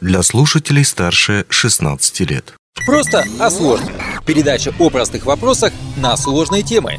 для слушателей старше 16 лет. Просто о сложном. Передача о простых вопросах на сложные темы.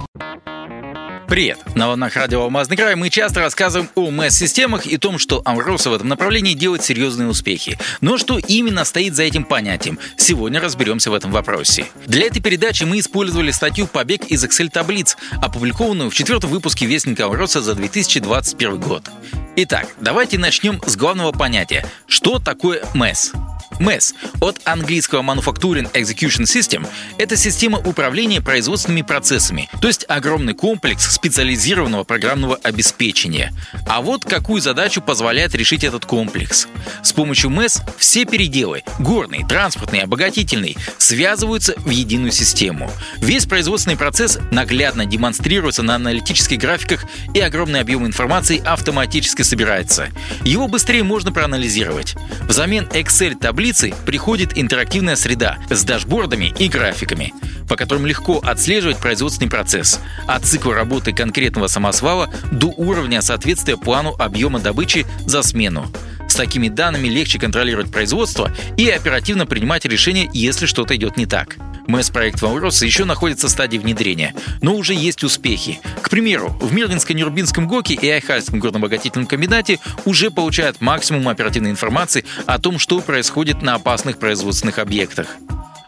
Привет! На волнах радио «Алмазный край» мы часто рассказываем о МЭС-системах и том, что Амроса в этом направлении делает серьезные успехи. Но что именно стоит за этим понятием? Сегодня разберемся в этом вопросе. Для этой передачи мы использовали статью «Побег из Excel-таблиц», опубликованную в четвертом выпуске Вестника Амроса за 2021 год. Итак, давайте начнем с главного понятия. Что такое МЭС? MES от английского Manufacturing Execution System – это система управления производственными процессами, то есть огромный комплекс специализированного программного обеспечения. А вот какую задачу позволяет решить этот комплекс. С помощью MES все переделы – горный, транспортный, обогатительный – связываются в единую систему. Весь производственный процесс наглядно демонстрируется на аналитических графиках и огромный объем информации автоматически собирается. Его быстрее можно проанализировать. Взамен Excel-таблиц таблицы приходит интерактивная среда с дашбордами и графиками, по которым легко отслеживать производственный процесс, от цикла работы конкретного самосвала до уровня соответствия плану объема добычи за смену. С такими данными легче контролировать производство и оперативно принимать решения, если что-то идет не так. МЭС-проект Валроса еще находится в стадии внедрения, но уже есть успехи. К примеру, в Мирлинско-Нюрбинском ГОКе и Айхальском горнообогатительном комбинате уже получают максимум оперативной информации о том, что происходит на опасных производственных объектах.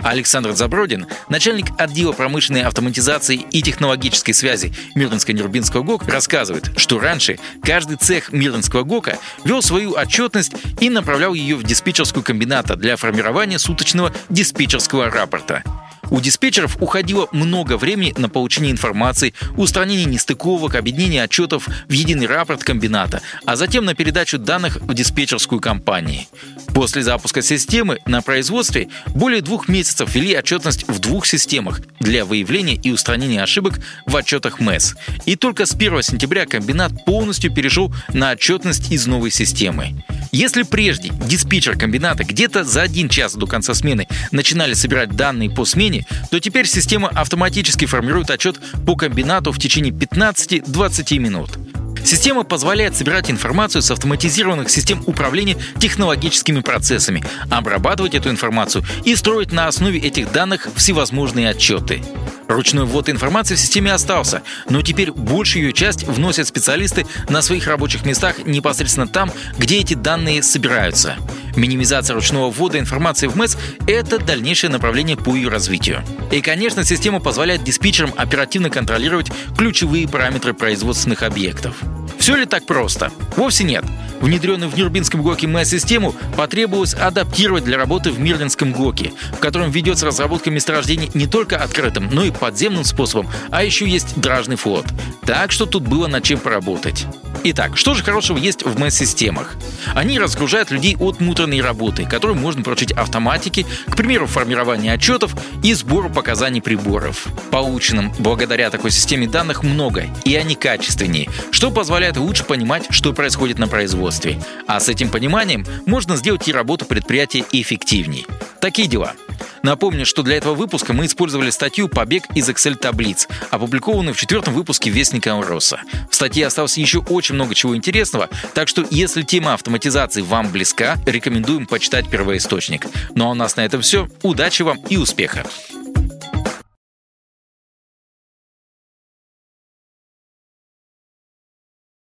Александр Забродин, начальник отдела промышленной автоматизации и технологической связи Мирлинско-Нюрбинского ГОК, рассказывает, что раньше каждый цех Мирлинского ГОКа вел свою отчетность и направлял ее в диспетчерскую комбината для формирования суточного диспетчерского рапорта. У диспетчеров уходило много времени на получение информации, устранение нестыковок, объединение отчетов в единый рапорт комбината, а затем на передачу данных в диспетчерскую компанию. После запуска системы на производстве более двух месяцев вели отчетность в двух системах для выявления и устранения ошибок в отчетах МЭС. И только с 1 сентября комбинат полностью перешел на отчетность из новой системы. Если прежде диспетчер комбината где-то за один час до конца смены начинали собирать данные по смене, то теперь система автоматически формирует отчет по комбинату в течение 15-20 минут. Система позволяет собирать информацию с автоматизированных систем управления технологическими процессами, обрабатывать эту информацию и строить на основе этих данных всевозможные отчеты. Ручной ввод информации в системе остался, но теперь большую ее часть вносят специалисты на своих рабочих местах непосредственно там, где эти данные собираются. Минимизация ручного ввода информации в МЭС – это дальнейшее направление по ее развитию. И, конечно, система позволяет диспетчерам оперативно контролировать ключевые параметры производственных объектов. Все ли так просто? Вовсе нет. Внедренную в Нюрбинском ГОКе МЭС-систему потребовалось адаптировать для работы в Мирлинском ГОКе, в котором ведется разработка месторождений не только открытым, но и подземным способом, а еще есть дражный флот. Так что тут было над чем поработать. Итак, что же хорошего есть в МЭС-системах? Они разгружают людей от муторной работы, которую можно поручить автоматике, к примеру, формирования отчетов и сбору показаний приборов. Полученным благодаря такой системе данных много, и они качественнее, что позволяет лучше понимать, что происходит на производстве. А с этим пониманием можно сделать и работу предприятия эффективней. Такие дела. Напомню, что для этого выпуска мы использовали статью «Побег из Excel-таблиц», опубликованную в четвертом выпуске Вестника Роса. В статье осталось еще очень много чего интересного, так что если тема автоматизации вам близка, рекомендуем почитать первоисточник. Ну а у нас на этом все. Удачи вам и успеха!